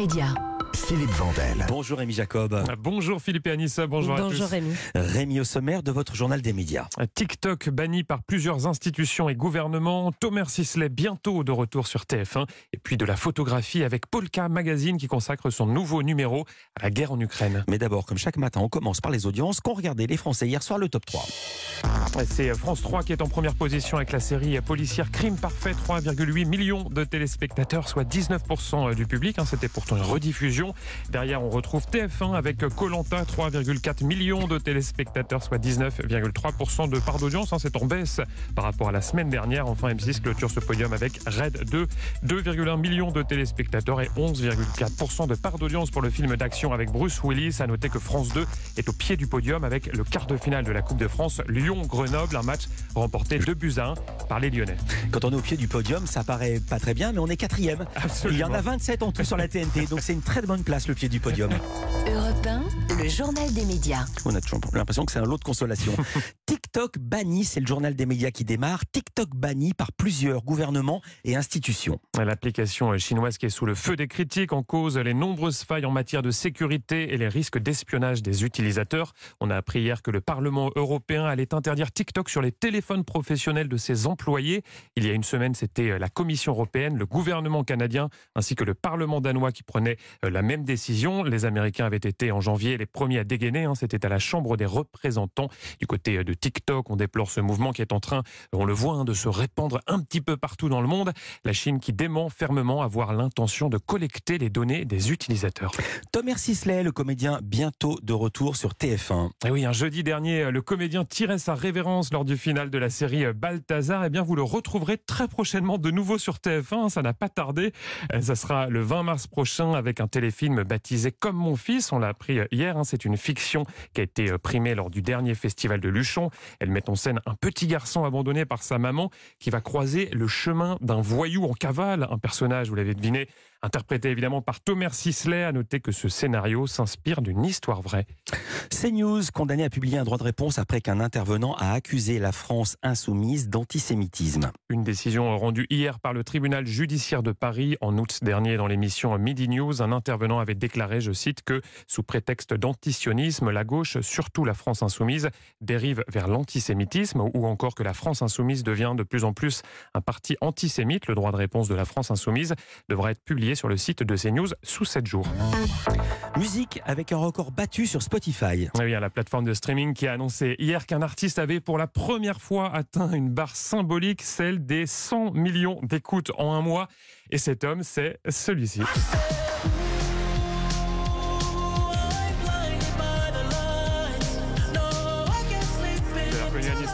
médias. Philippe Vandel. Bonjour Rémi Jacob. Bonjour Philippe et Anissa, bonjour, à Bonjour tous. Rémi. Rémi au sommaire de votre journal des médias. TikTok banni par plusieurs institutions et gouvernements. Thomas Sisley bientôt de retour sur TF1. Et puis de la photographie avec Polka Magazine qui consacre son nouveau numéro à la guerre en Ukraine. Mais d'abord, comme chaque matin, on commence par les audiences qu'ont regardé les Français hier soir le top 3. C'est France 3 qui est en première position avec la série policière Crime Parfait. 3,8 millions de téléspectateurs, soit 19% du public. hein. C'était pourtant une rediffusion. Derrière, on retrouve TF1 avec Colanta, 3,4 millions de téléspectateurs, soit 19,3% de part d'audience. hein. C'est en baisse par rapport à la semaine dernière. Enfin, M6 clôture ce podium avec Red 2, 2,1 millions de téléspectateurs et 11,4% de part d'audience pour le film d'action avec Bruce Willis. À noter que France 2 est au pied du podium avec le quart de finale de la Coupe de France Lyon-Grenoble, un match remporté 2 buts à 1 par les Lyonnais. Quand on est au pied du podium, ça paraît pas très bien, mais on est quatrième. Absolument. Il y en a 27 en tout sur la TNT, donc c'est une très bonne place le pied du podium. Europe 1, le journal des médias. On a toujours l'impression que c'est un lot de consolation. TikTok banni, c'est le journal des médias qui démarre. TikTok banni par plusieurs gouvernements et institutions. L'application chinoise qui est sous le feu des critiques en cause les nombreuses failles en matière de sécurité et les risques d'espionnage des utilisateurs. On a appris hier que le Parlement européen allait interdire TikTok sur les téléphones professionnels de ses employés. Il y a une semaine, c'était la Commission européenne, le gouvernement canadien ainsi que le Parlement danois qui prenaient euh, la même décision. Les Américains avaient été en janvier les premiers à dégainer. hein. C'était à la Chambre des représentants du côté euh, de TikTok. On déplore ce mouvement qui est en train, on le voit, hein, de se répandre un petit peu partout dans le monde. La Chine qui dément fermement avoir l'intention de collecter les données des utilisateurs. Thomas Sisley, le comédien, bientôt de retour sur TF1. Et oui, un jeudi dernier, le comédien tirait sa révérence lors du final de la série Balthazar. Eh bien, vous le retrouverez très prochainement de nouveau sur TF1. Ça n'a pas tardé. Euh, Ça sera le 20 mars prochain avec un téléfilm baptisé Comme mon fils. On l'a appris hier. hein. C'est une fiction qui a été euh, primée lors du dernier festival de Luchon. Elle met en scène un petit garçon abandonné par sa maman qui va croiser le chemin d'un voyou en cavale. Un personnage, vous l'avez deviné, interprété évidemment par Thomas Sisley. À noter que ce scénario s'inspire d'une histoire vraie. CNews, condamné à publier un droit de réponse après qu'un intervenant a accusé la France insoumise d'antisémitisme. Une décision rendue hier par le tribunal judiciaire de Paris en août dernier dans l'émission Midi News. Un intervenant avait déclaré, je cite, que sous prétexte d'antisionisme, la gauche, surtout la France insoumise, dérive vers l'antisémitisme ou encore que la France insoumise devient de plus en plus un parti antisémite. Le droit de réponse de la France insoumise devra être publié sur le site de CNews sous 7 jours. Musique avec un record battu sur Spotify. Ah oui, la plateforme de streaming qui a annoncé hier qu'un artiste avait pour la première fois atteint une barre symbolique, celle des 100 millions d'écoutes en un mois. Et cet homme, c'est celui-ci.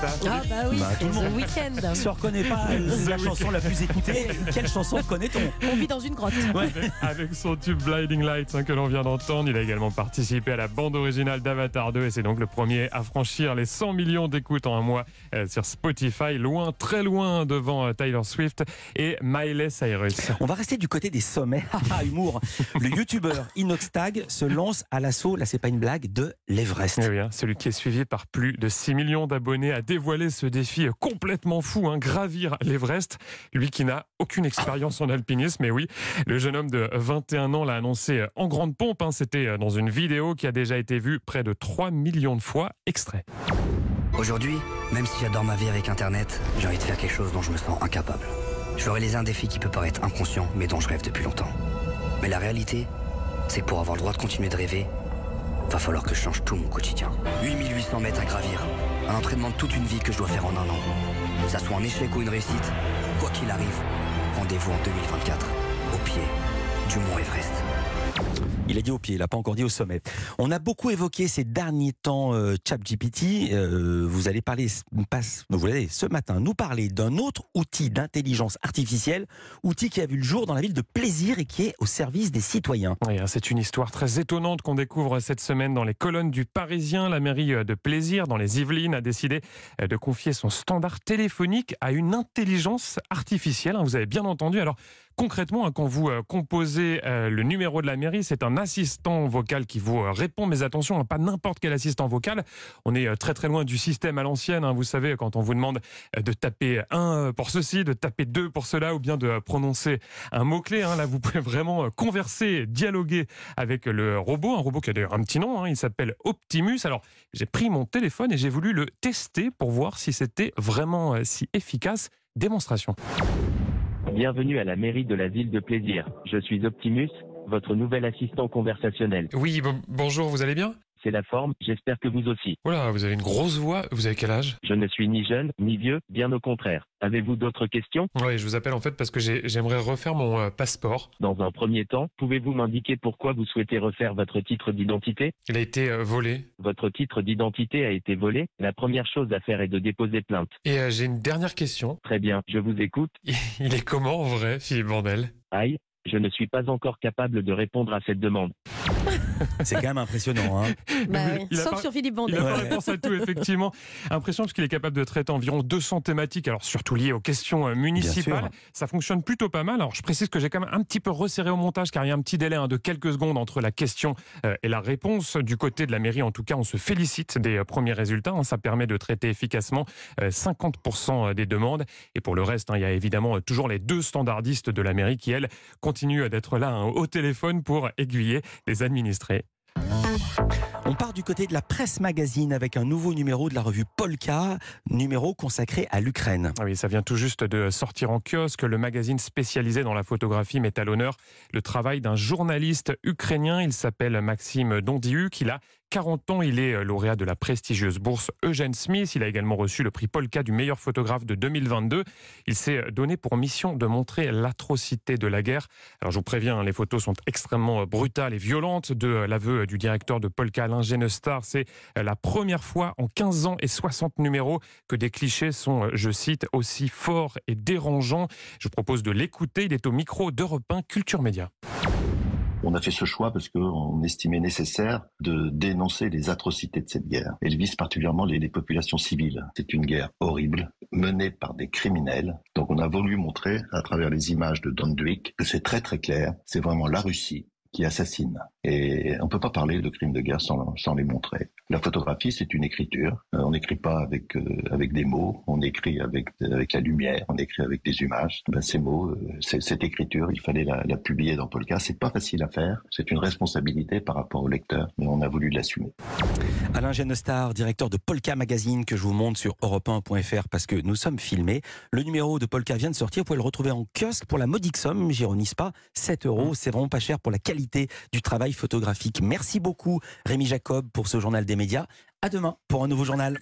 Ah bah oui, Bah, tout c'est le monde. The Weeknd. Si on ne reconnaît pas la The chanson la plus écoutée, quelle chanson connaît-on On vit dans une grotte. Avec- Avec son tube Blinding Lights hein, que l'on vient d'entendre, il a également participé à la bande originale d'Avatar 2 et c'est donc le premier à franchir les 100 millions d'écoutes en un mois euh, sur Spotify, loin, très loin devant euh, Tyler Swift et Miley Cyrus. On va rester du côté des sommets. Haha, humour. Le youtubeur Inoxtag se lance à l'assaut, là c'est pas une blague, de l'Everest. Eh oui, hein, celui qui est suivi par plus de 6 millions d'abonnés dévoilé ce défi complètement fou, hein, gravir l'Everest. Lui qui n'a aucune expérience en alpinisme, mais oui, le jeune homme de 21 ans l'a annoncé en grande pompe. hein. C'était dans une vidéo qui a déjà été vue près de 3 millions de fois. Extrait. Aujourd'hui, même si j'adore ma vie avec Internet, j'ai envie de faire quelque chose dont je me sens incapable. Je veux réaliser un défi qui peut paraître inconscient, mais dont je rêve depuis longtemps. Mais la réalité, c'est que pour avoir le droit de continuer de rêver, va falloir que je change tout mon quotidien. 8800 mètres à gravir, un entraînement de toute une vie que je dois faire en un an. Que ça soit un échec ou une réussite, quoi qu'il arrive, rendez-vous en 2024, au pied du mont Everest. Il a dit au pied, il n'a pas encore dit au sommet. On a beaucoup évoqué ces derniers temps euh, ChatGPT. Euh, vous allez parler, vous ce matin nous parler d'un autre outil d'intelligence artificielle, outil qui a vu le jour dans la ville de Plaisir et qui est au service des citoyens. Hein, c'est une histoire très étonnante qu'on découvre cette semaine dans les colonnes du Parisien. La mairie euh, de Plaisir, dans les Yvelines, a décidé euh, de confier son standard téléphonique à une intelligence artificielle. hein, Vous avez bien entendu. Alors, concrètement, hein, quand vous euh, composez euh, le numéro de la mairie, c'est un assistant vocal qui vous euh, répond. Mais attention, hein, pas n'importe quel assistant vocal. On est très très loin du système à l'ancienne. hein. Vous savez, quand on vous demande de taper un pour ceci, de taper deux pour cela, ou bien de prononcer un mot-clé. Là, vous pouvez vraiment converser, dialoguer avec le robot. Un robot qui a d'ailleurs un petit nom. Il s'appelle Optimus. Alors, j'ai pris mon téléphone et j'ai voulu le tester pour voir si c'était vraiment si efficace. Démonstration. Bienvenue à la mairie de la ville de Plaisir. Je suis Optimus, votre nouvel assistant conversationnel. Oui, bonjour, vous allez bien? C'est la forme, j'espère que vous aussi. Voilà, vous avez une grosse voix. Vous avez quel âge? Je ne suis ni jeune, ni vieux, bien au contraire. Avez-vous d'autres questions? Oui, je vous appelle en fait parce que j'ai- j'aimerais refaire mon euh, passeport. Dans un premier temps, pouvez-vous m'indiquer pourquoi vous souhaitez refaire votre titre d'identité? Il a été euh, volé. Votre titre d'identité a été volé. La première chose à faire est de déposer plainte. Et euh, j'ai une dernière question. Très bien, je vous écoute. Il est comment en vrai, Philippe Vandel? Aïe, je ne suis pas encore capable de répondre à cette demande. C'est quand même impressionnant. Hein. Bah oui, il a Sauf pas- sur Philippe Il Vandel. n'a pas Ouais. réponse à tout, effectivement. Impression parce qu'il est capable de traiter environ 200 thématiques, alors surtout liées aux questions euh, municipales. Ça fonctionne plutôt pas mal. Alors je précise que j'ai quand même un petit peu resserré au montage car il y a un petit délai hein, de quelques secondes entre la question euh, et la réponse. Du côté de la mairie, en tout cas, on se félicite des euh, premiers résultats. hein. Ça permet de traiter efficacement euh, 50% des demandes. Et pour le reste, hein, il y a évidemment euh, toujours les deux standardistes de la mairie qui, elles, continuent d'être là hein, au téléphone pour aiguiller les administrés. On part du côté de la presse magazine avec un nouveau numéro de la revue Polka, numéro consacré à l'Ukraine. Ah oui, ça vient tout juste de sortir en kiosque. Le magazine spécialisé dans la photographie met à l'honneur le travail d'un journaliste ukrainien. Il s'appelle Maxime Dondiuk. Il a 40 ans. Il est lauréat de la prestigieuse bourse Eugène Smith. Il a également reçu le prix Polka du meilleur photographe de 2022. Il s'est donné pour mission de montrer l'atrocité de la guerre. Alors je vous préviens, hein, les photos sont extrêmement brutales et violentes. De l'aveu du directeur de Polka, Alain Genestar, c'est la première fois en 15 ans et 60 numéros que des clichés sont, je cite, aussi forts et dérangeants. Je vous propose de l'écouter. Il est au micro d'Europe 1 Culture Média. On a fait ce choix parce qu'on estimait nécessaire de dénoncer les atrocités de cette guerre. Elle vise particulièrement les, populations civiles. C'est une guerre horrible, menée par des criminels. Donc on a voulu montrer, à travers les images de Don que c'est très très clair. C'est vraiment la Russie qui assassine. Et on peut pas parler de crimes de guerre sans, les montrer. La photographie, c'est une écriture. Euh, on n'écrit pas avec euh, avec des mots, on écrit avec la lumière, on écrit avec des images. Ben, ces mots, euh, cette écriture, il fallait la, publier dans Polka. C'est pas facile à faire. C'est une responsabilité par rapport au lecteur, mais on a voulu l'assumer. Alain Genestar, directeur de Polka Magazine, que je vous montre sur europe1.fr parce que nous sommes filmés. Le numéro de Polka vient de sortir. Vous pouvez le retrouver en kiosque pour la modique somme, j'ironise pas, 7 euros. C'est vraiment pas cher pour la du travail photographique. Merci beaucoup, Rémi Jacob, pour ce journal des médias. À demain pour un nouveau journal.